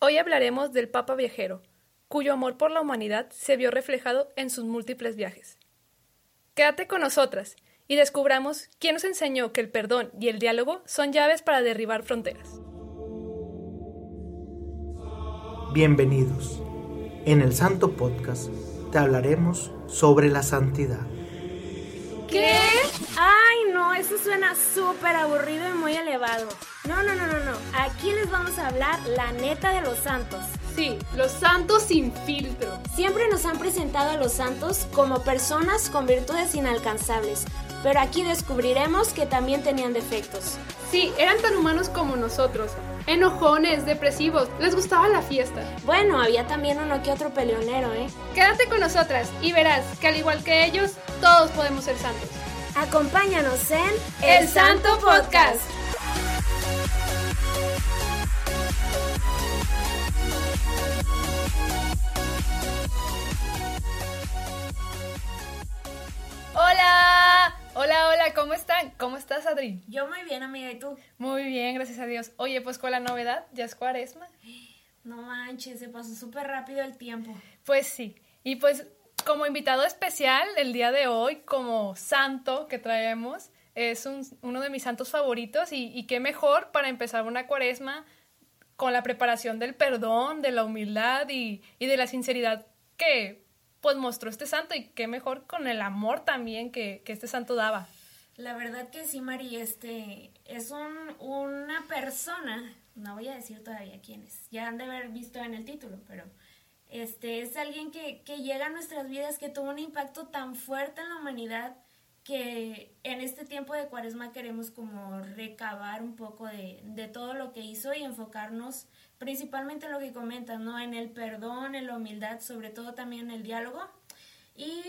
Hoy hablaremos del Papa Viajero, cuyo amor por la humanidad se vio reflejado en sus múltiples viajes. Quédate con nosotras y descubramos quién nos enseñó que el perdón y el diálogo son llaves para derribar fronteras. Bienvenidos. En el Santo Podcast te hablaremos sobre la santidad. ¿Qué? Ay, no, eso suena súper aburrido y muy elevado. No, no, no, no, no. Aquí les vamos a hablar la neta de los santos. Sí, los santos sin filtro. Siempre nos han presentado a los santos como personas con virtudes inalcanzables, pero aquí descubriremos que también tenían defectos. Sí, eran tan humanos como nosotros. Enojones, depresivos, les gustaba la fiesta. Bueno, había también uno que otro peleonero, ¿eh? Quédate con nosotras y verás que al igual que ellos, todos podemos ser santos. Acompáñanos en El Santo Podcast. Hola, hola, hola, ¿cómo están? ¿Cómo estás, Adri? Yo muy bien, amiga, ¿y tú? Muy bien, gracias a Dios. Oye, pues con la novedad, ya es cuaresma. No manches, se pasó súper rápido el tiempo. Pues sí, y pues como invitado especial el día de hoy, como santo que traemos, es un- uno de mis santos favoritos y, qué mejor para empezar una cuaresma con la preparación del perdón, de la humildad y, de la sinceridad que pues mostró este santo y qué mejor con el amor también que, este santo daba. La verdad que sí, Mari, este es un, una persona, no voy a decir todavía quién es, ya han de haber visto en el título, pero este es alguien que llega a nuestras vidas, que tuvo un impacto tan fuerte en la humanidad que en este tiempo de cuaresma queremos como recabar un poco de, de todo lo que hizo y enfocarnos principalmente en lo que comentas, ¿no? En el perdón, en la humildad, sobre todo también en el diálogo. Y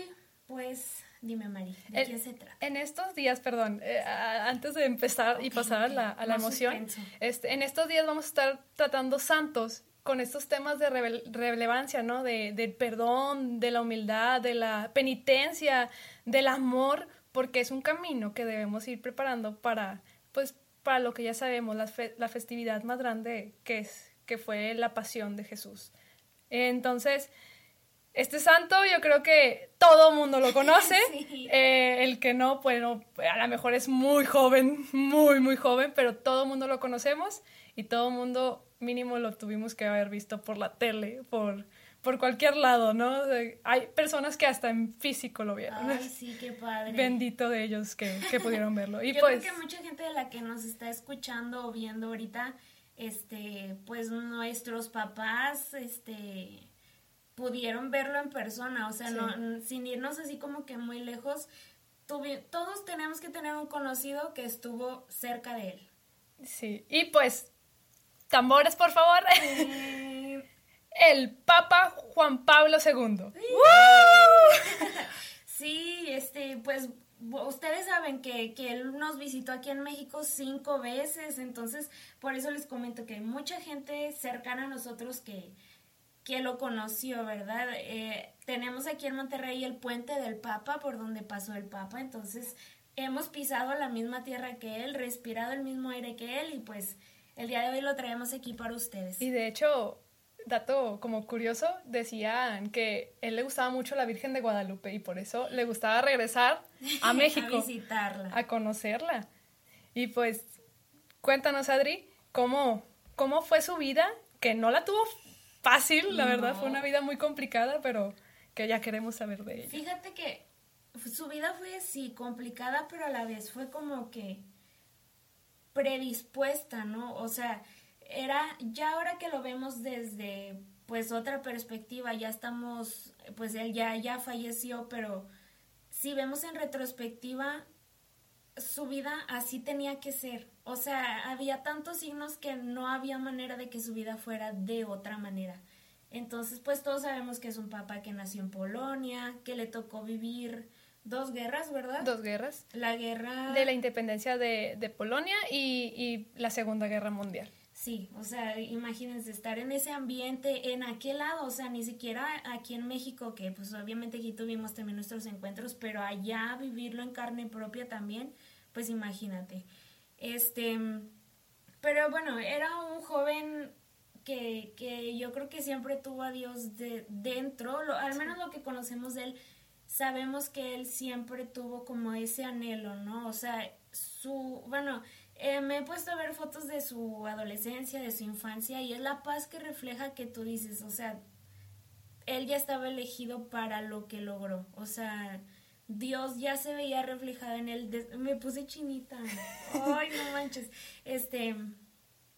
pues, dime Mari, ¿de En- qué se trata? En estos días, perdón, eh, a- antes de empezar y Ok, pasar a ok. la, a la emoción, este, en estos días vamos a estar tratando santos con estos temas de relevancia, ¿no? De, del perdón, de la humildad, de la penitencia, del amor, porque es un camino que debemos ir preparando para, pues, para lo que ya sabemos, la, fe- la festividad más grande que es, que fue la pasión de Jesús. Entonces, este santo yo creo que todo mundo lo conoce. Sí. Eh, el que no, bueno, a lo mejor es muy joven, muy, muy joven, pero todo mundo lo conocemos y todo mundo mínimo lo tuvimos que haber visto por la tele, por, por cualquier lado, ¿no? Hay personas que hasta en físico lo vieron. Ay, sí, qué padre. Bendito de ellos que, que pudieron verlo. Y Yo pues, creo que mucha gente de la que nos está escuchando o viendo ahorita, este, pues nuestros papás, este, pudieron verlo en persona, o sea, Sí. no, sin irnos así como que muy lejos, tuvi- todos tenemos que tener un conocido que estuvo cerca de él. sí. Y pues, tambores, por favor. El Papa Juan Pablo II. Sí, este, pues ustedes saben que, que él nos visitó aquí en México cinco veces, entonces por eso les comento que hay mucha gente cercana a nosotros que, que lo conoció, ¿verdad? Eh, tenemos aquí en Monterrey el puente del Papa, por donde pasó el Papa, entonces hemos pisado la misma tierra que él, respirado el mismo aire que él y pues el día de hoy lo traemos aquí para ustedes. Y de hecho, dato como curioso, decían que él le gustaba mucho la Virgen de Guadalupe y por eso le gustaba regresar a México a visitarla. a conocerla. Y pues, cuéntanos, Adri, ¿cómo, cómo fue su vida? Que no la tuvo fácil, la verdad, No. fue una vida muy complicada, pero que ya queremos saber de ella. Fíjate que su vida fue, sí, complicada, pero a la vez fue como que predispuesta, ¿no? O sea, era, ya ahora que lo vemos desde, pues, otra perspectiva, ya estamos, pues, él ya, ya falleció, pero si vemos en retrospectiva, su vida así tenía que ser. O sea, había tantos signos que no había manera de que su vida fuera de otra manera. Entonces, pues todos sabemos que es un papa que nació en Polonia, que le tocó vivir dos guerras, ¿verdad? Dos guerras. La guerra... De la independencia de, de Polonia y, y la Segunda Guerra Mundial. Sí, o sea, imagínense estar en ese ambiente, en aquel lado, o sea, ni siquiera aquí en México, que pues obviamente aquí tuvimos también nuestros encuentros, pero allá vivirlo en carne propia también, pues imagínate. Este, pero bueno, era un joven que, que yo creo que siempre tuvo a Dios de, dentro, al menos lo que conocemos de él, sabemos que él siempre tuvo como ese anhelo, ¿no? O sea, su, bueno, eh, me he puesto a ver fotos de su adolescencia, de su infancia, y es la paz que refleja que tú dices, o sea, él ya estaba elegido para lo que logró, o sea, Dios ya se veía reflejado en él. Me puse chinita. Ay, no manches. Este,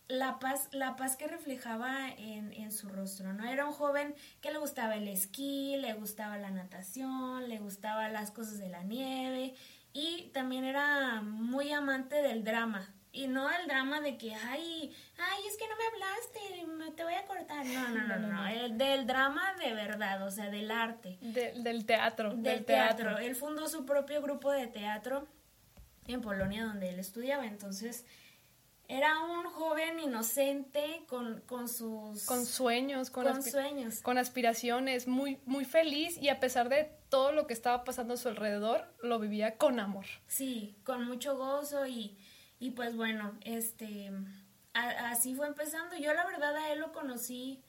la paz, la paz que reflejaba en, en, su rostro, ¿no? Era un joven que le gustaba el esquí, le gustaba la natación, le gustaba las cosas de la nieve y también era muy amante del drama. Y no el drama de que, ay, ay, es que no me hablaste, te voy a cortar. No, no, no, no, El del drama de verdad, o sea, del arte. del teatro. Del, teatro. Él fundó su propio grupo de teatro en Polonia, donde él estudiaba. Entonces, era un joven inocente con, con sus... Con sueños, con, con sueños. Con aspiraciones, muy, muy feliz y a pesar de todo lo que estaba pasando a su alrededor, lo vivía con amor. Sí, con mucho gozo y y pues bueno, este, así fue empezando. Yo la verdad a él lo conocí,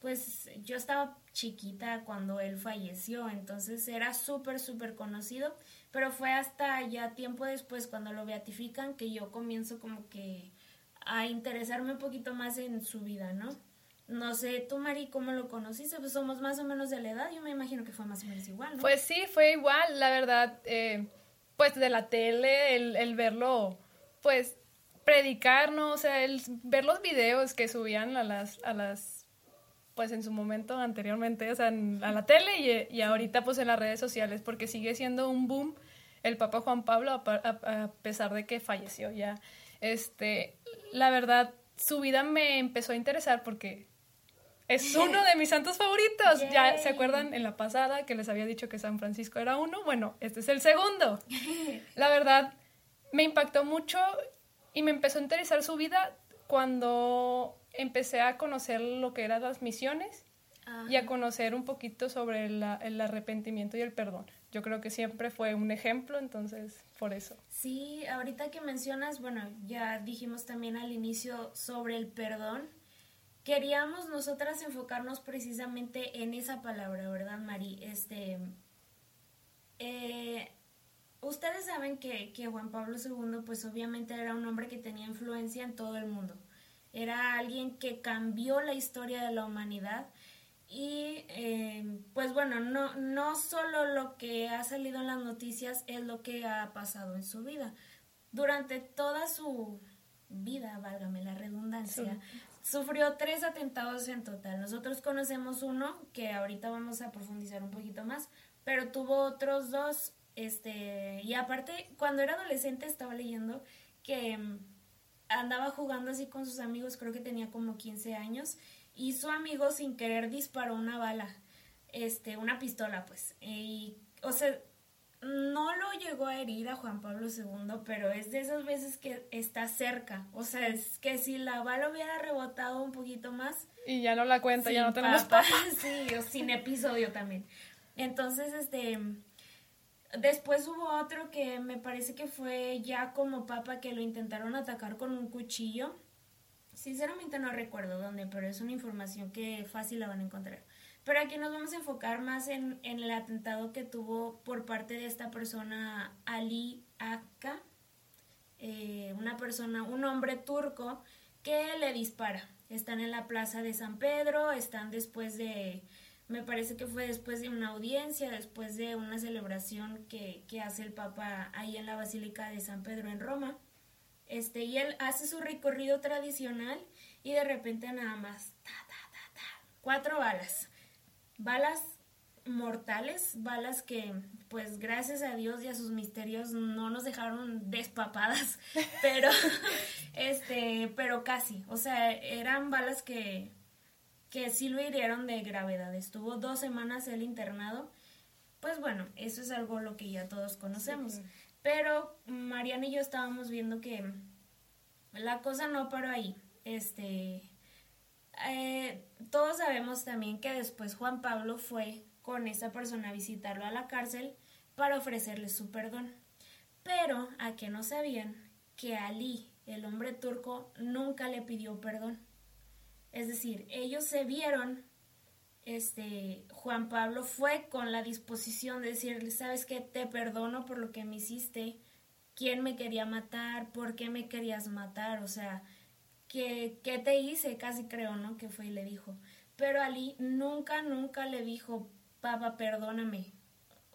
pues yo estaba chiquita cuando él falleció, entonces era súper, súper conocido, pero fue hasta ya tiempo después cuando lo beatifican que yo comienzo como que a interesarme un poquito más en su vida, ¿no? No sé, tú, Mari, ¿cómo lo conociste? Pues somos más o menos de la edad, yo me imagino que fue más o menos igual, ¿no? Pues sí, fue igual, la verdad, eh, pues de la tele, el, el verlo pues predicar, ¿no? O sea, el ver los videos que subían a las, a las, pues en su momento anteriormente, o sea, a la tele y, y, ahorita pues en las redes sociales, porque sigue siendo un boom el Papa Juan Pablo a, pesar de que falleció ya. Este, la verdad, su vida me empezó a interesar porque es uno de mis santos favoritos. Ya se acuerdan en la pasada que les había dicho que San Francisco era uno. Bueno, este es el segundo. La verdad, me impactó mucho y me empezó a interesar su vida cuando empecé a conocer lo que eran las misiones y a conocer un poquito sobre el arrepentimiento y el perdón. Yo creo que siempre fue un ejemplo, entonces por eso. Sí, ahorita que mencionas, bueno, ya dijimos también al inicio sobre el perdón. Queríamos nosotras enfocarnos precisamente en esa palabra, ¿verdad, Mari? Este, eh, ustedes saben que, Juan Pablo II pues obviamente era un hombre que tenía influencia en todo el mundo. Era alguien que cambió la historia de la humanidad y eh, pues bueno, no, no solo lo que ha salido en las noticias es lo que ha pasado en su vida. Durante toda su vida, válgame la redundancia, sufrió tres atentados en total. Nosotros conocemos uno que ahorita vamos a profundizar un poquito más, pero tuvo otros dos este, y aparte, cuando era adolescente estaba leyendo que mm, andaba jugando así con sus amigos, creo que tenía como 15 años, y su amigo sin querer disparó una bala, este, una pistola, pues. Y, o sea, no lo llegó a herir a Juan Pablo II, pero es de esas veces que está cerca. O sea, es que si la bala hubiera rebotado un poquito más. Y ya no la cuenta, ya no tenemos papá. Sí, o sin episodio también. Entonces, este Después hubo otro que me parece que fue ya como papa que lo intentaron atacar con un cuchillo. Sinceramente no recuerdo dónde, pero es una información que fácil la van a encontrar. Pero aquí nos vamos a enfocar más en, el atentado que tuvo por parte de esta persona Ali Akka, eh, una persona, un hombre turco que le dispara. Están en la plaza de San Pedro, están después de me parece que fue después de una audiencia, después de una celebración que, hace el Papa ahí en la Basílica de San Pedro en Roma. Este, y él hace su recorrido tradicional y de repente nada más, ta, ta, ta, ta, cuatro balas. Balas mortales, balas que pues gracias a Dios y a sus misterios no nos dejaron despapadas, pero este, pero casi, o sea, eran balas que que sí lo hirieron de gravedad. Estuvo dos semanas él internado. Pues bueno, eso es algo lo que ya todos conocemos. Pero Mariana y yo estábamos viendo que la cosa no paró ahí. Este, eh, todos sabemos también que después Juan Pablo fue con esa persona a visitarlo a la cárcel para ofrecerle su perdón. Pero a que no sabían que Ali, el hombre turco, nunca le pidió perdón Es decir, ellos se vieron, este, Juan Pablo fue con la disposición de decirle, sabes que te perdono por lo que me hiciste, quién me quería matar, por qué me querías matar, o sea, ¿qué, qué te hice? Casi creo, ¿no? Que fue y le dijo. Pero Ali nunca, nunca le dijo, papá, perdóname.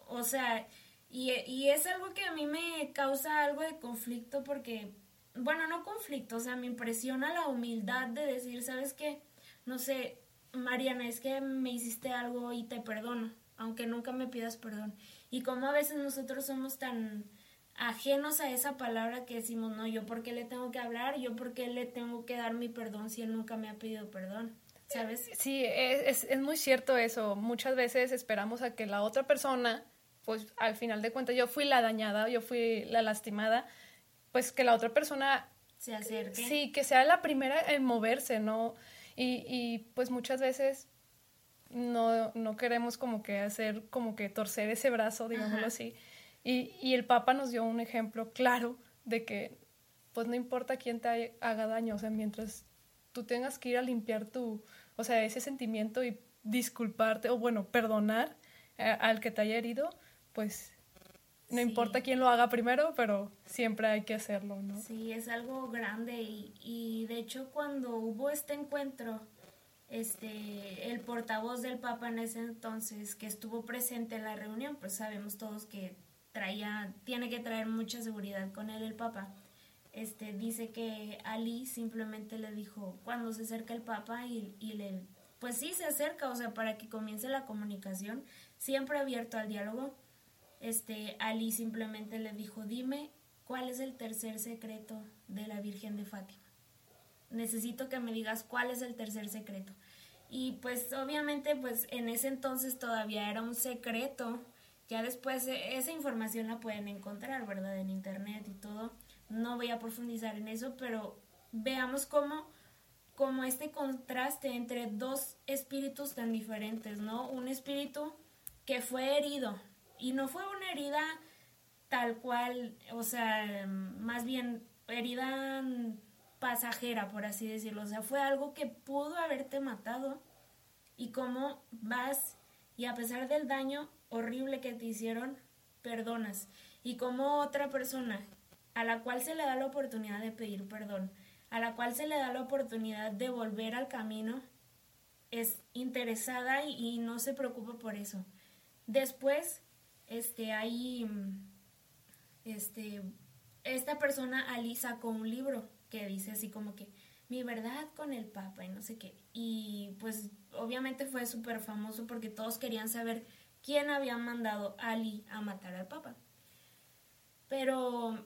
O sea, y, y es algo que a mí me causa algo de conflicto porque, bueno, no conflicto, o sea, me impresiona la humildad de decir, ¿sabes qué? No sé, Mariana, es que me hiciste algo y te perdono, aunque nunca me pidas perdón. Y como a veces nosotros somos tan ajenos a esa palabra que decimos, no, yo por qué le tengo que hablar, yo por qué le tengo que dar mi perdón si él nunca me ha pedido perdón. ¿Sabes? Sí, es, es muy cierto eso. Muchas veces esperamos a que la otra persona, pues al final de cuentas yo fui la dañada, yo fui la lastimada, pues que la otra persona se acerque. Sí, que sea la primera en moverse, ¿no? Y, y pues muchas veces no, no queremos como que hacer, como que torcer ese brazo, digámoslo así. Y, y el Papa nos dio un ejemplo claro de que pues no importa quién te haga daño, o sea, mientras tú tengas que ir a limpiar tu, o sea, ese sentimiento y disculparte, o bueno, perdonar eh, al que te haya herido, pues no importa quién lo haga primero, pero siempre hay que hacerlo, ¿no? Sí, es algo grande y, y de hecho cuando hubo este encuentro, este, el portavoz del Papa en ese entonces que estuvo presente en la reunión, pues sabemos todos que traía, tiene que traer mucha seguridad con él el Papa. Este, dice que Ali simplemente le dijo cuando se acerca el Papa y, y le, pues sí se acerca, o sea, para que comience la comunicación, siempre abierto al diálogo. Este, Ali simplemente le dijo, dime cuál es el tercer secreto de la Virgen de Fátima necesito que me digas cuál es el tercer secreto. Y pues obviamente pues en ese entonces todavía era un secreto. Ya después e, esa información la pueden encontrar, ¿verdad? En internet y todo. No voy a profundizar en eso, pero veamos cómo, cómo este contraste entre dos espíritus tan diferentes, ¿no? Un espíritu que fue herido y no fue una herida tal cual, o sea, más bien herida pasajera, por así decirlo. O sea, fue algo que pudo haberte matado y cómo vas y a pesar del daño horrible que te hicieron, perdonas. Y como otra persona a la cual se le da la oportunidad de pedir perdón, a la cual se le da la oportunidad de volver al camino, es interesada y, no se preocupa por eso. Después, este, hay, este, esta persona, Ali, sacó un libro que dice así como que mi verdad con el Papa y no sé qué. Y pues obviamente fue súper famoso porque todos querían saber quién había mandado a Ali a matar al Papa. Pero,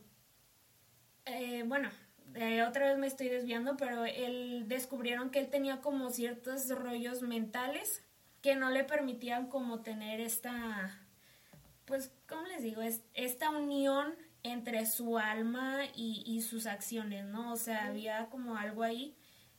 eh, bueno, otra vez me estoy desviando, pero él descubrieron que él tenía como ciertos rollos mentales que no le permitían como tener esta, pues, ¿cómo les digo? Es, esta unión entre su alma y, sus acciones, ¿no? O sea, había como algo ahí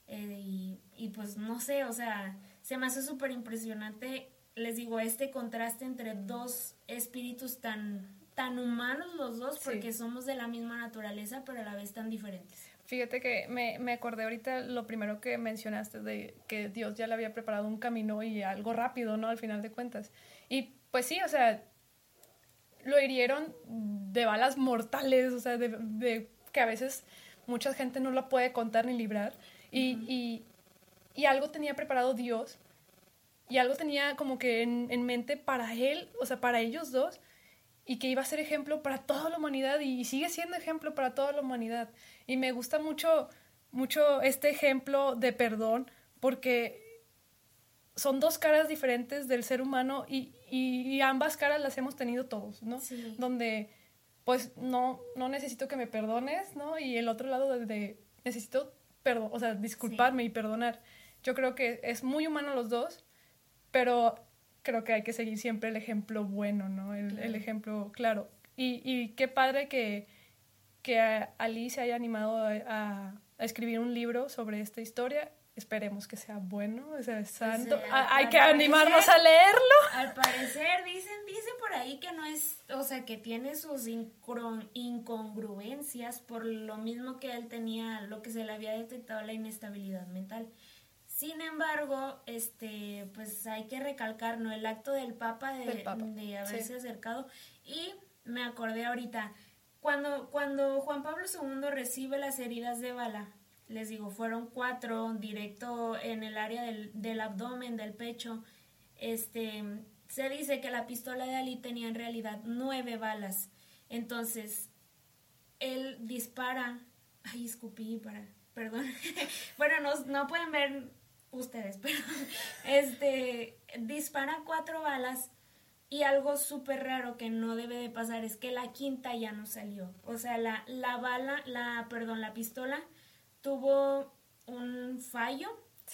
eh, y, pues no sé, o sea, se me hace súper impresionante, les digo, este contraste entre dos espíritus tan, tan humanos los dos, porque somos de la misma naturaleza, pero a la vez tan diferentes. Fíjate que me, me acordé ahorita lo primero que mencionaste de que Dios ya le había preparado un camino y algo rápido, ¿no? Al final de cuentas. Y pues sí, o sea, lo hirieron de balas mortales, o sea, de, que a veces mucha gente no lo puede contar ni librar. Y, y, algo tenía preparado Dios y algo tenía como que en, mente para él, o sea, para ellos dos, y que iba a ser ejemplo para toda la humanidad y, sigue siendo ejemplo para toda la humanidad. Y me gusta mucho, mucho este ejemplo de perdón porque son dos caras diferentes del ser humano y, y, ambas caras las hemos tenido todos, ¿no? Sí. Donde, pues, no, no necesito que me perdones, ¿no? Y el otro lado de, necesito, perdón, o sea, disculparme y perdonar. Yo creo que es muy humano los dos, pero creo que hay que seguir siempre el ejemplo bueno, ¿no? El, el ejemplo claro. Y, y, qué padre que, que Ali se haya animado a, a escribir un libro sobre esta historia Esperemos que sea bueno, o sea, santo. Hay que animarnos a leerlo. Al parecer, dicen, dicen por ahí que no es, o sea, que tiene sus incongruencias por lo mismo que él tenía, lo que se le había detectado la inestabilidad mental. Sin embargo, este, pues hay que recalcar, ¿no? El acto del Papa de, de haberse acercado. Y me acordé ahorita, cuando, cuando Juan Pablo II recibe las heridas de bala, les digo, fueron cuatro, directo en el área del, del abdomen, del pecho, este, se dice que la pistola de Ali tenía en realidad nueve balas. Entonces, él dispara, ay, escupí para, perdón, bueno, no, no pueden ver ustedes, pero este, dispara cuatro balas y algo súper raro que no debe de pasar es que la quinta ya no salió. O sea, la, la bala, la, perdón, la pistola tuvo un fallo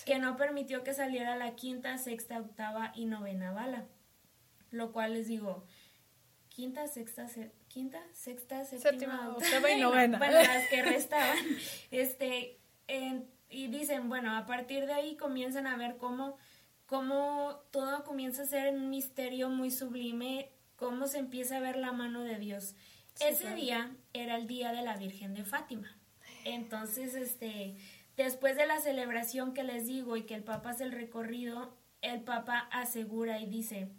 que no permitió que saliera la quinta, sexta, octava y novena bala. Lo cual les digo, quinta, sexta, quinta, sexta, séptima, octava y novena. bueno, las que restaban. Este, y dicen, bueno, a partir de ahí comienzan a ver cómo, cómo todo comienza a ser un misterio muy sublime, cómo se empieza a ver la mano de Dios. Ese día era el día de la Virgen de Fátima. Entonces, este, después de la celebración que les digo y que el Papa hace el recorrido, el Papa asegura y dice,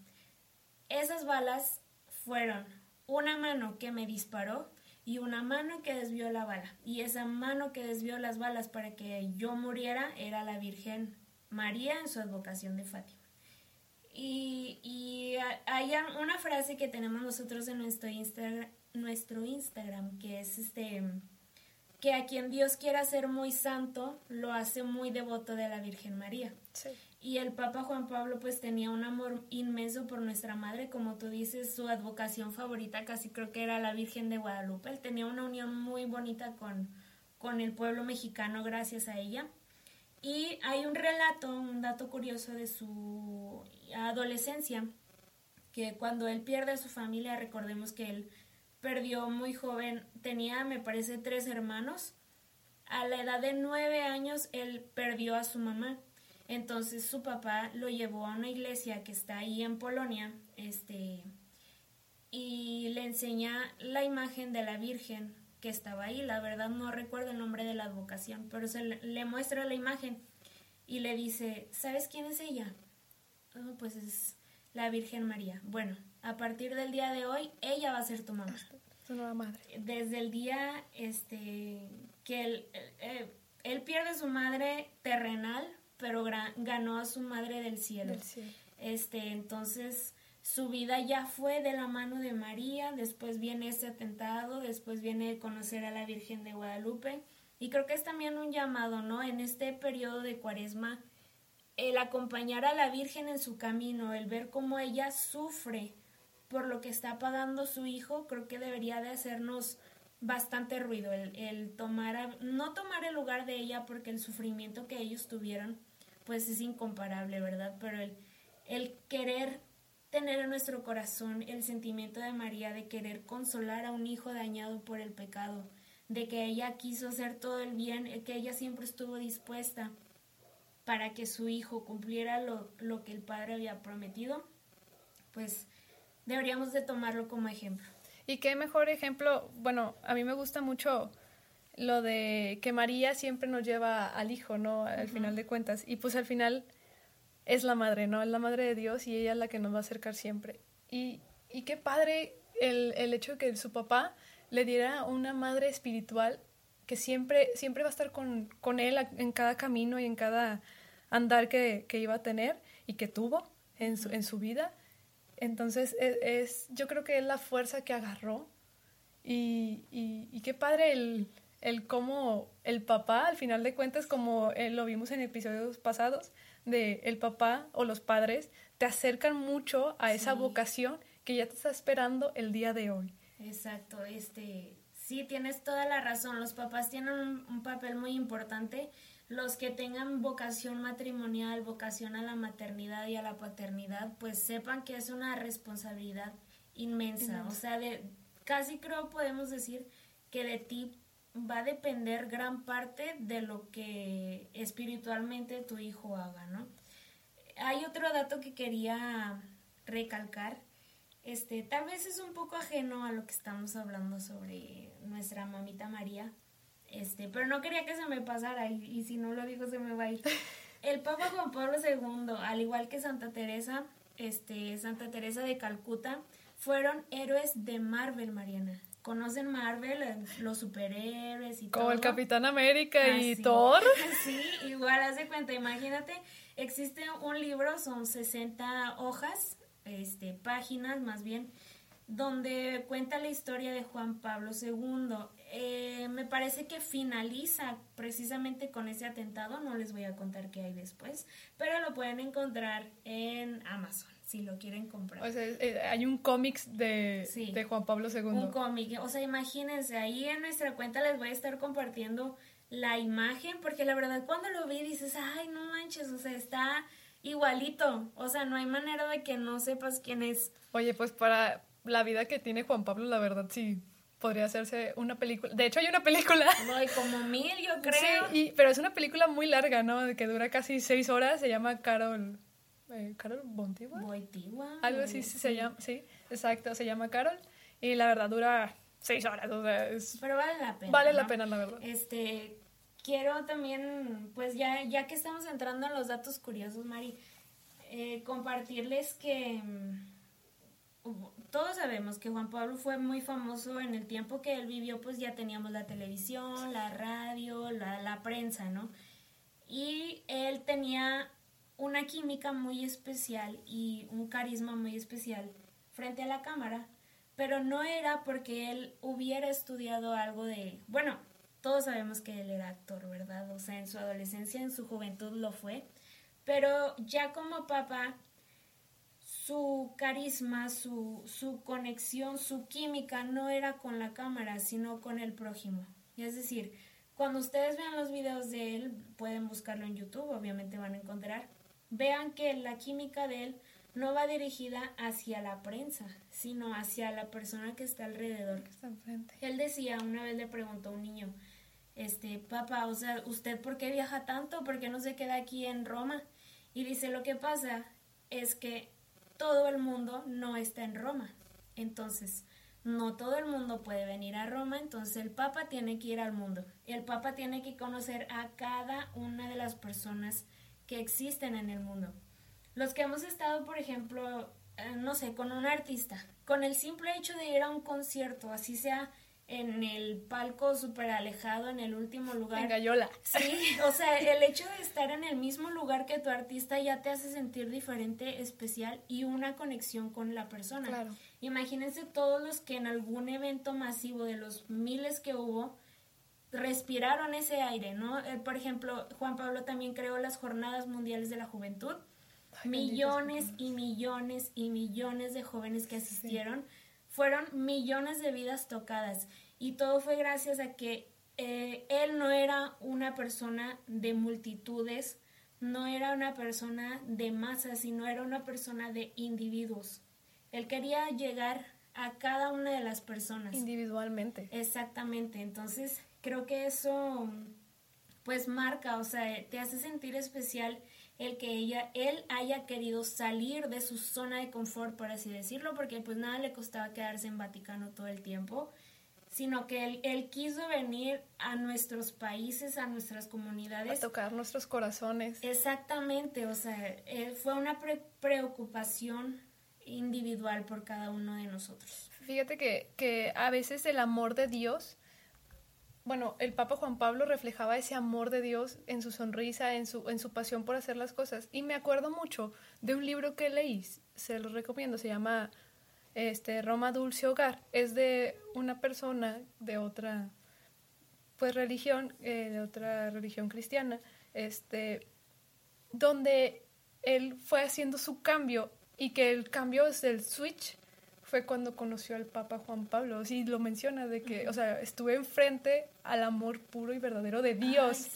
esas balas fueron una mano que me disparó y una mano que desvió la bala. Y esa mano que desvió las balas para que yo muriera era la Virgen María en su advocación de Fátima. Y, hay una frase que tenemos nosotros en nuestro, Instagram, nuestro Instagram, que es este que a quien Dios quiera ser muy santo, lo hace muy devoto de la Virgen María. Sí. Y el Papa Juan Pablo pues tenía un amor inmenso por nuestra madre, como tú dices, su advocación favorita casi creo que era la Virgen de Guadalupe. Él tenía una unión muy bonita con, con el pueblo mexicano gracias a ella. Y hay un relato, un dato curioso de su adolescencia, que cuando él pierde a su familia, recordemos que él perdió muy joven, tenía me parece tres hermanos. A la edad de nueve años él perdió a su mamá entonces su papá lo llevó a una iglesia que está ahí en Polonia, este, y le enseña la imagen de la Virgen que estaba ahí. La verdad no recuerdo el nombre de la advocación, pero se le, muestra la imagen y le dice, ¿sabes quién es ella? Oh, pues es la Virgen María. Bueno, a partir del día de hoy, ella va a ser tu mamá. Tu nueva madre. Desde el día este, que él, eh, él pierde su madre terrenal pero ganó a su madre del cielo. Este, entonces su vida ya fue de la mano de María, después viene este atentado, después viene conocer a la Virgen de Guadalupe y creo que es también un llamado, ¿no? En este periodo de Cuaresma el acompañar a la Virgen en su camino, el ver cómo ella sufre por lo que está pagando su hijo, creo que debería de hacernos bastante ruido el, el tomar, no tomar el lugar de ella porque el sufrimiento que ellos tuvieron pues es incomparable, ¿verdad? Pero el, el querer tener en nuestro corazón el sentimiento de María de querer consolar a un hijo dañado por el pecado, de que ella quiso hacer todo el bien, que ella siempre estuvo dispuesta para que su hijo cumpliera lo, lo que el padre había prometido, pues deberíamos de tomarlo como ejemplo. Y qué mejor ejemplo, bueno, a mí me gusta mucho lo de que María siempre nos lleva al Hijo, ¿no? Al final de cuentas. Y pues al final es la madre, ¿no? Es la madre de Dios y ella es la que nos va a acercar siempre. Y, y qué padre el, el hecho de que su papá le diera una madre espiritual que siempre, siempre va a estar con, con él en cada camino y en cada andar que, que iba a tener y que tuvo en su, en su vida. Entonces, es, es, yo creo que es la fuerza que agarró y, y, y qué padre el, el cómo el papá, al final de cuentas, como eh, lo vimos en episodios pasados, de el papá o los padres te acercan mucho a esa vocación que ya te está esperando el día de hoy. Exacto, este, sí, tienes toda la razón, los papás tienen un, papel muy importante, los que tengan vocación matrimonial, vocación a la maternidad y a la paternidad, pues sepan que es una responsabilidad inmensa, o sea, de, casi creo podemos decir que de ti va a depender gran parte de lo que espiritualmente tu hijo haga, ¿no? Hay otro dato que quería recalcar, este, tal vez es un poco ajeno a lo que estamos hablando sobre nuestra mamita María, este, pero no quería que se me pasara y, si no lo digo se me va a ir. El Papa Juan Pablo II, al igual que Santa Teresa, este, Santa Teresa de Calcuta, fueron héroes de Marvel, Mariana. ¿Conocen Marvel? Los superhéroes y todo. Como el Capitán América y Thor. Sí, igual, haz de cuenta, imagínate, existe un libro, son 60 hojas, este, páginas más bien, donde cuenta la historia de Juan Pablo II. Eh, me parece que finaliza precisamente con ese atentado, no les voy a contar qué hay después, pero lo pueden encontrar en Amazon si lo quieren comprar. O sea, eh, hay un cómics de, de Juan Pablo II. Un cómic, o sea, imagínense, ahí en nuestra cuenta les voy a estar compartiendo la imagen, porque la verdad cuando lo vi dices, ay, no manches, o sea, está igualito, o sea, no hay manera de que no sepas quién es. Oye, pues para la vida que tiene Juan Pablo, la verdad sí podría hacerse una película. De hecho, hay una película. No, hay como mil, yo creo. Sí, pero es una película muy larga, ¿no? Que dura casi seis horas. Se llama Carol eh, Carol Bontigua. Algo así se llama, sí, exacto, se llama Carol. Y la verdad dura seis horas, o sea, Pero vale la pena. Vale la pena, la verdad. Este, quiero también, pues ya, ya que estamos entrando en los datos curiosos, Mari, eh, compartirles que mm, todos sabemos que Juan Pablo fue muy famoso en el tiempo que él vivió, pues ya teníamos la televisión, la radio, la, prensa, ¿no? Y él tenía una química muy especial y un carisma muy especial frente a la cámara, pero no era porque él hubiera estudiado algo de, bueno, todos sabemos que él era actor, ¿verdad? O sea, en su adolescencia, en su juventud lo fue, pero ya como papá, su carisma, su, su conexión, su química no era con la cámara, sino con el prójimo. Es decir, cuando ustedes vean los videos de él, pueden buscarlo en YouTube, obviamente van a encontrar vean que la química de él no va dirigida hacia la prensa, sino hacia la persona que está alrededor. Que está enfrente. Él decía, una vez le preguntó a un niño, este, papá, o sea, ¿usted por qué viaja tanto? ¿Por qué no se queda aquí en Roma? Y dice, lo que pasa es que todo el mundo no está en Roma. Entonces, no todo el mundo puede venir a Roma, entonces el Papa tiene que ir al mundo. El Papa tiene que conocer a cada una de las personas que existen en el mundo. Los que hemos estado, por ejemplo, eh, no sé, con un artista, con el simple hecho de ir a un concierto, así sea en el palco súper alejado, en el último lugar. En Gallola. Sí, o sea, el hecho de estar en el mismo lugar que tu artista ya te hace sentir diferente, especial y una conexión con la persona. Claro. Imagínense todos los que en algún evento masivo de los miles que hubo, respiraron ese aire, ¿no? Eh, por ejemplo, Juan Pablo también creó las Jornadas Mundiales de la Juventud. millones y millones y millones de jóvenes que asistieron. Fueron millones de vidas tocadas. Y todo fue gracias a que eh, él no era una persona de multitudes, no era una persona de masas, sino era una persona de individuos. Él quería llegar a cada una de las personas. Individualmente. Exactamente. Entonces, creo que eso pues marca, o sea, te hace sentir especial el que ella, él haya querido salir de su zona de confort, por así decirlo, porque pues nada le costaba quedarse en Vaticano todo el tiempo, sino que él, él quiso venir a nuestros países, a nuestras comunidades. A tocar nuestros corazones. Exactamente, o sea, fue una preocupación individual por cada uno de nosotros. Fíjate que, que a veces el amor de Dios bueno, el Papa Juan Pablo reflejaba ese amor de Dios en su sonrisa, en su, en su pasión por hacer las cosas. Y me acuerdo mucho de un libro que leí, se lo recomiendo, se llama este, Roma Dulce Hogar. Es de una persona de otra pues religión, eh, de otra religión cristiana, este, donde él fue haciendo su cambio y que el cambio es el switch fue cuando conoció al Papa Juan Pablo. Sí, lo menciona, de que, o sea, estuve enfrente al amor puro y verdadero de Dios,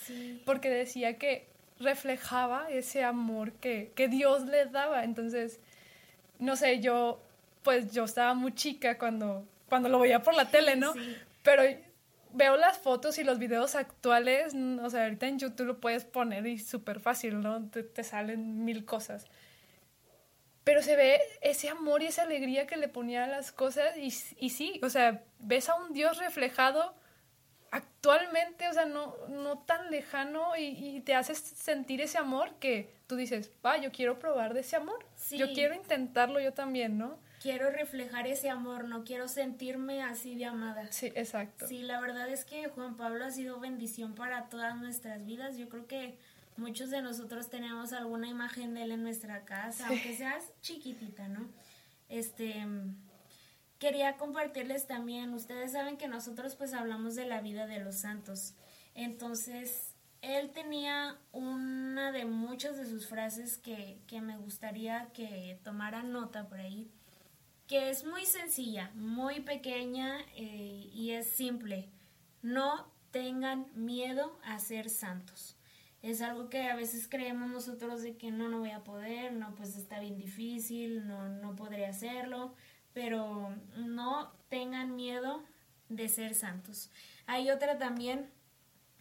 porque decía que reflejaba ese amor que, que Dios le daba. Entonces, no sé, yo, pues yo estaba muy chica cuando, cuando lo veía por la tele, ¿no? Pero veo las fotos y los videos actuales, o sea, ahorita en YouTube lo puedes poner y súper fácil, ¿no? te salen mil cosas pero se ve ese amor y esa alegría que le ponía a las cosas y, y sí, o sea, ves a un Dios reflejado actualmente, o sea, no, no tan lejano y, te haces sentir ese amor que tú dices, va, yo quiero probar de ese amor, yo quiero intentarlo yo también, ¿no? Quiero reflejar ese amor, no quiero sentirme así de amada. Sí, exacto. Sí, la verdad es que Juan Pablo ha sido bendición para todas nuestras vidas. Yo creo que muchos de nosotros tenemos alguna imagen de él en nuestra casa, aunque seas chiquitita, ¿no? Este, quería compartirles también, ustedes saben que nosotros pues hablamos de la vida de los santos. Entonces, él tenía una de muchas de sus frases que, me gustaría que tomaran nota por ahí, que es muy sencilla, muy pequeña eh, y es simple. No tengan miedo a ser santos es algo que a veces creemos nosotros de que no, no voy a poder, no, pues está bien difícil, no, no podré hacerlo, pero no tengan miedo de ser santos. Hay otra también,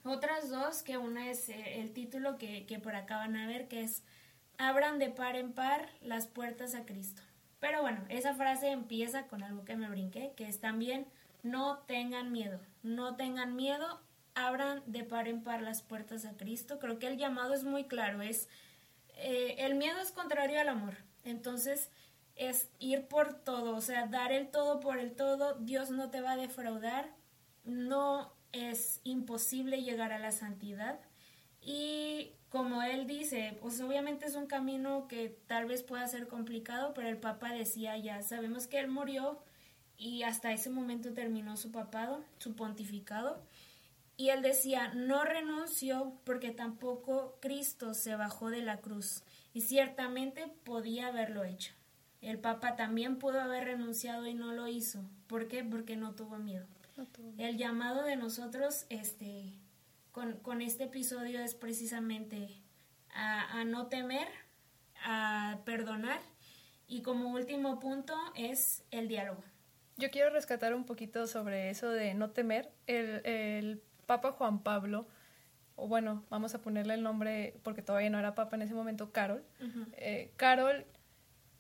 otras dos, que una es eh, el título que, que por acá van a ver, que es abran de par en par las puertas a Cristo. Pero bueno, esa frase empieza con algo que me brinqué, que es también no tengan miedo, no tengan miedo abran de par en par las puertas a Cristo. Creo que el llamado es muy claro, es eh, el miedo es contrario al amor. Entonces es ir por todo, o sea, dar el todo por el todo. Dios no te va a defraudar. No es imposible llegar a la santidad. Y como él dice, pues obviamente es un camino que tal vez pueda ser complicado, pero el Papa decía ya, sabemos que él murió y hasta ese momento terminó su papado, su pontificado. Y él decía, no renuncio porque tampoco Cristo se bajó de la cruz. Y ciertamente podía haberlo hecho. El Papa también pudo haber renunciado y no lo hizo. ¿Por qué? Porque no tuvo miedo. El llamado de nosotros este, con, este episodio es precisamente a, a, no temer, a perdonar y como último punto es el diálogo. Yo quiero rescatar un poquito sobre eso de no temer. El, el Papa Juan Pablo, o bueno, vamos a ponerle el nombre porque todavía no era Papa en ese momento, Carol. Eh, Carol,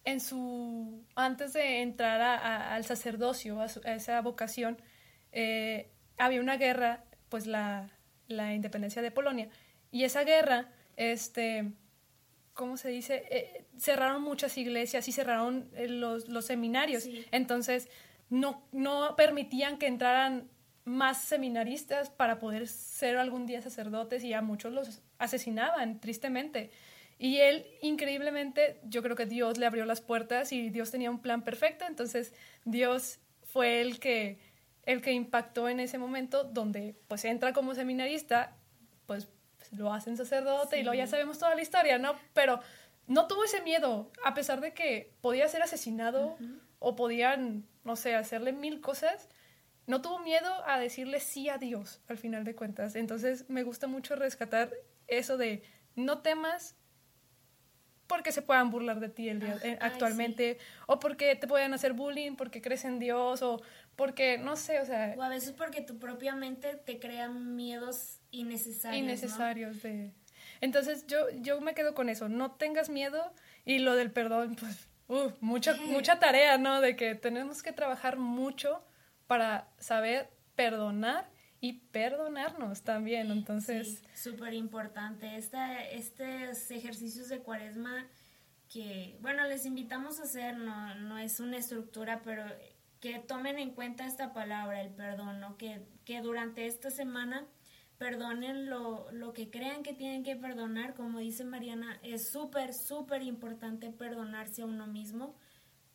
en su, antes de entrar al sacerdocio, a, esa vocación, eh, había una guerra, pues la, la, independencia de Polonia. Y esa guerra, este, ¿cómo se dice? Eh, cerraron muchas iglesias y cerraron los, los seminarios. Entonces, no, no permitían que entraran más seminaristas para poder ser algún día sacerdotes y a muchos los asesinaban, tristemente. Y él, increíblemente, yo creo que Dios le abrió las puertas y Dios tenía un plan perfecto, entonces Dios fue el que, el que impactó en ese momento donde pues entra como seminarista, pues lo hacen sacerdote y luego ya sabemos toda la historia, ¿no? Pero no tuvo ese miedo, a pesar de que podía ser asesinado o podían, no sé, hacerle mil cosas, no tuvo miedo a decirle sí a Dios al final de cuentas. Entonces me gusta mucho rescatar eso de no temas porque se puedan burlar de ti el día, eh, actualmente o porque te puedan hacer bullying porque crees en Dios o porque no sé, o sea, o a veces porque tu propia mente te crea miedos innecesarios. Innecesarios de Entonces yo yo me quedo con eso, no tengas miedo y lo del perdón pues uh, mucha mucha tarea, ¿no? De que tenemos que trabajar mucho para saber perdonar y perdonarnos también. Entonces. Súper importante. estos ejercicios de cuaresma que, bueno, les invitamos a hacer, no, no es una estructura, pero que tomen en cuenta esta palabra, el perdón, que, que durante esta semana perdonen lo, lo que crean que tienen que perdonar. Como dice Mariana, es súper, súper importante perdonarse a uno mismo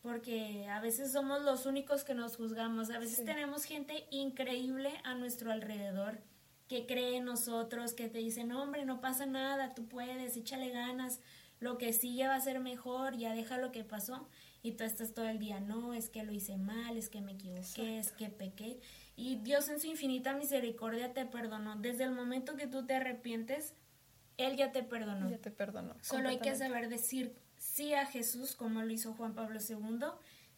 porque a veces somos los únicos que nos juzgamos, a veces tenemos gente increíble a nuestro alrededor que cree en nosotros, que te dicen, hombre, no pasa nada, tú puedes, échale ganas, lo que sigue va a ser mejor, ya deja lo que pasó, y tú estás todo el día, no, es que lo hice mal, es que me equivoqué, es que pequé, y Dios en su infinita misericordia te perdonó. Desde el momento que tú te arrepientes, Él ya te perdonó. Ya te perdonó. Solo hay que saber decir sí a Jesús como lo hizo Juan Pablo II,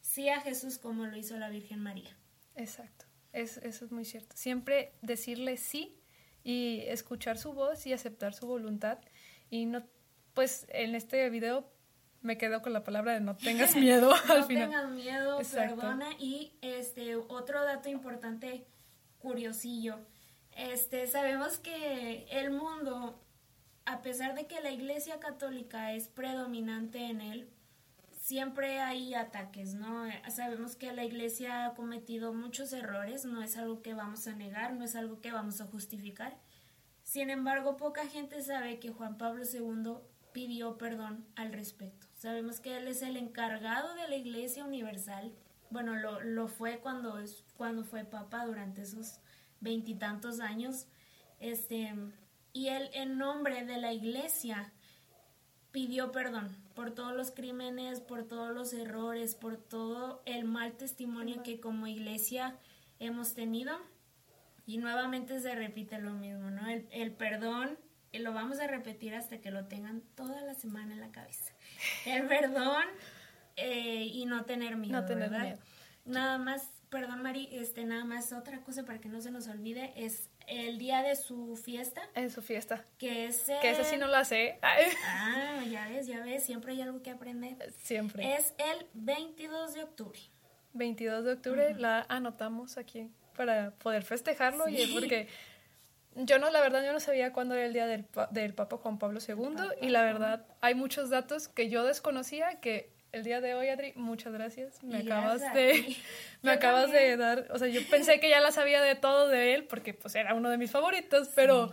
sí a Jesús como lo hizo la Virgen María. Exacto, eso es muy cierto. Siempre decirle sí y escuchar su voz y aceptar su voluntad y no, pues en este video me quedo con la palabra de no tengas miedo al no tengas miedo, perdona y este otro dato importante curiosillo Este, sabemos que el mundo, a pesar de que la Iglesia Católica es predominante en él, siempre hay ataques, ¿no? Sabemos que la Iglesia ha cometido muchos errores, no es algo que vamos a negar, no es algo que vamos a justificar. Sin embargo, poca gente sabe que Juan Pablo II pidió perdón al respecto. Sabemos que él es el encargado de la Iglesia Universal. Bueno, lo, lo fue cuando, cuando fue papa durante esos veintitantos años. Este, y él, en nombre de la Iglesia, pidió perdón por todos los crímenes, por todos los errores, por todo el mal testimonio que como iglesia hemos tenido. Y nuevamente se repite lo mismo, ¿no? El, el perdón y lo vamos a repetir hasta que lo tengan toda la semana en la cabeza. El perdón eh, y no tener miedo, No tener ¿verdad? miedo. Nada más, perdón Mari, este, nada más otra cosa para que no se nos olvide, es el día de su fiesta, En su fiesta. que es... Que esa sí no la sé. Ay, Ah, ya ves, ya ves, siempre hay algo que aprender. Siempre. Es el 22 de octubre. 22 de octubre la anotamos aquí para poder festejarlo y Sí. porque yo no, la verdad, yo no sabía cuándo era el día del, del Papa Juan Pablo II y la verdad hay muchos datos que yo desconocía que el día de hoy, Adri, muchas gracias. Me Y acabas gracias de, me acabas de dar, o sea, yo pensé que ya la sabía de todo de él porque pues era uno de mis favoritos, pero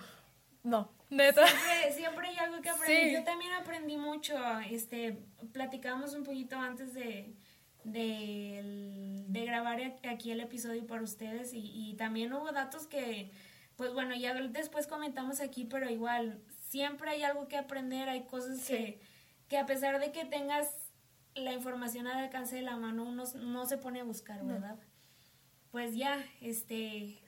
no, neta. Siempre, siempre hay algo que aprender. Sí. Yo también aprendí mucho. Este, platicamos un poquito antes de, de, el- de grabar aquí el episodio para ustedes y, y también hubo datos que, pues bueno, ya después comentamos aquí, pero igual, siempre hay algo que aprender, hay cosas Sí. que, que a pesar de que tengas la información al alcance de la mano, uno no se pone a buscar, ¿verdad? Pues ya, este,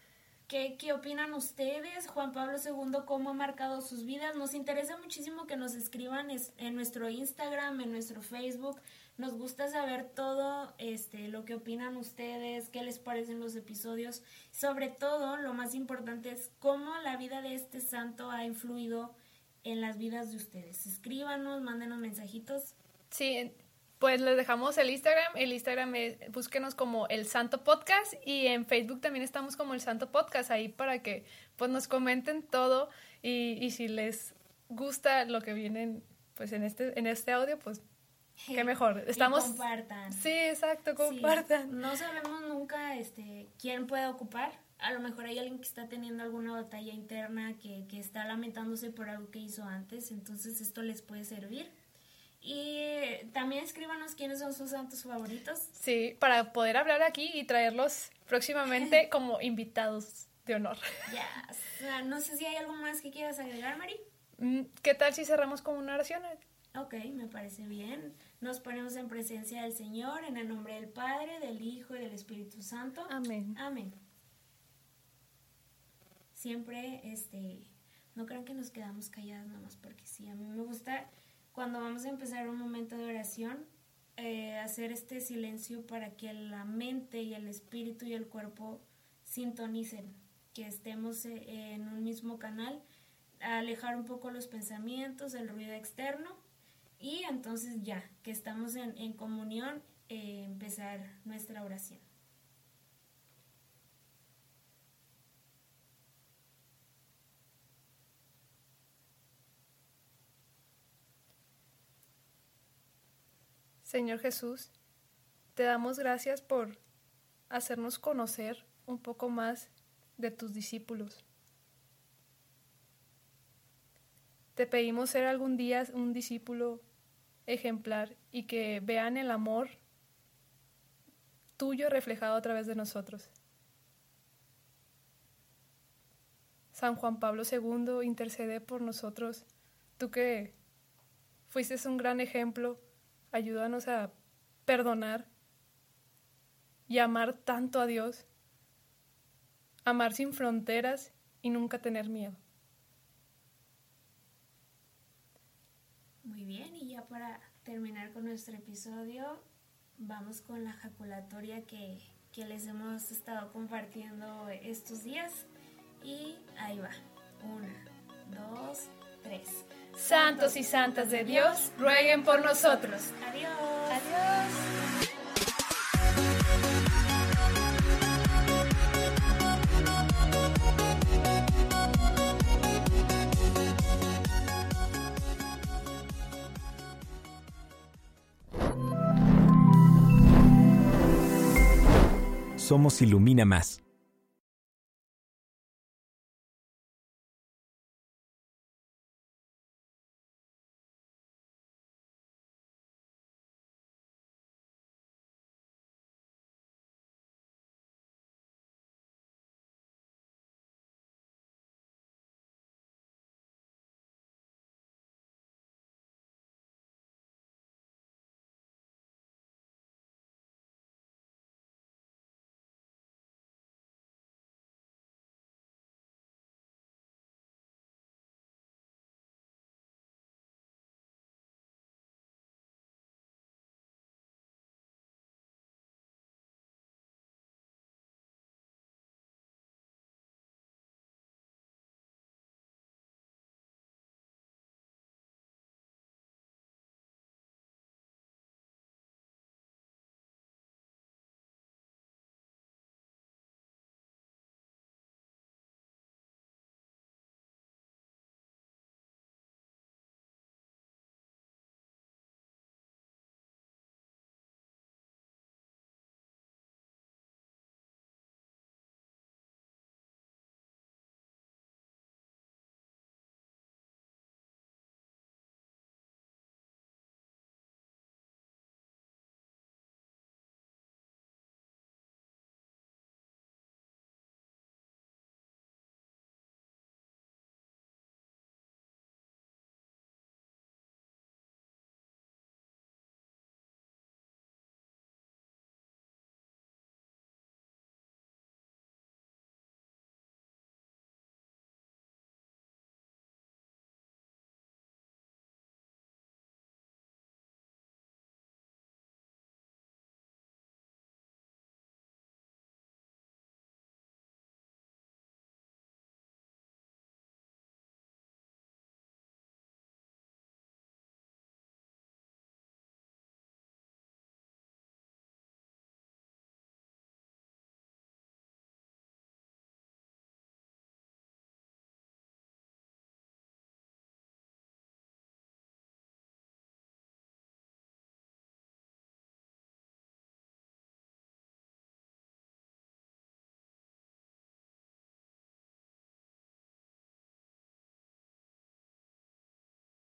¿Qué, ¿Qué opinan ustedes? Juan Pablo II, ¿cómo ha marcado sus vidas? Nos interesa muchísimo que nos escriban es- en nuestro Instagram, en nuestro Facebook. Nos gusta saber todo este, lo que opinan ustedes, qué les parecen los episodios. Sobre todo, lo más importante es cómo la vida de este santo ha influido en las vidas de ustedes. Escríbanos, mándenos mensajitos. Sí, pues les dejamos el Instagram. El Instagram es, búsquenos como El Santo Podcast y en Facebook también estamos como El Santo Podcast ahí para que pues nos comenten todo y, y si les gusta lo que vienen pues en este en este audio pues qué mejor. Y Estamos compartan. Sí, exacto, Sí, compartan. No sabemos nunca este, quién puede ocupar. A lo mejor hay alguien que está teniendo alguna batalla interna, que, que está lamentándose por algo que hizo antes, entonces esto les puede servir. Y también escríbanos quiénes son sus santos favoritos. Sí, para poder hablar aquí y traerlos próximamente como invitados de honor. Ya, o sea, no sé si hay algo más que quieras agregar, Mari. Mm, ¿Qué tal si cerramos con una oración? Ok, me parece bien. Nos ponemos en presencia del Señor, en el nombre del Padre, del Hijo y del Espíritu Santo. Amén. Amén. Siempre, este, no crean que nos quedamos calladas nomás porque sí. A mí me gusta cuando vamos a empezar un momento de oración, eh, hacer este silencio para que la mente y el espíritu y el cuerpo sintonicen, que estemos eh, en un mismo canal, alejar un poco los pensamientos, el ruido externo y entonces ya, que estamos en, en comunión, eh, empezar nuestra oración. Señor Jesús, te damos gracias por hacernos conocer un poco más de tus discípulos. Te pedimos ser algún día un discípulo ejemplar y que vean el amor tuyo reflejado a través de nosotros. San Juan Pablo II intercede por nosotros, tú que fuiste un gran ejemplo, ayúdanos a perdonar y amar tanto a Dios, amar sin fronteras y nunca tener miedo. Muy bien, y ya para terminar con nuestro episodio, vamos con la jaculatoria que, que les hemos estado compartiendo estos días. Y ahí va. Una, dos, tres. Santos y santas de Dios, rueguen por nosotros. Adiós. Adiós. Somos Ilumina Más.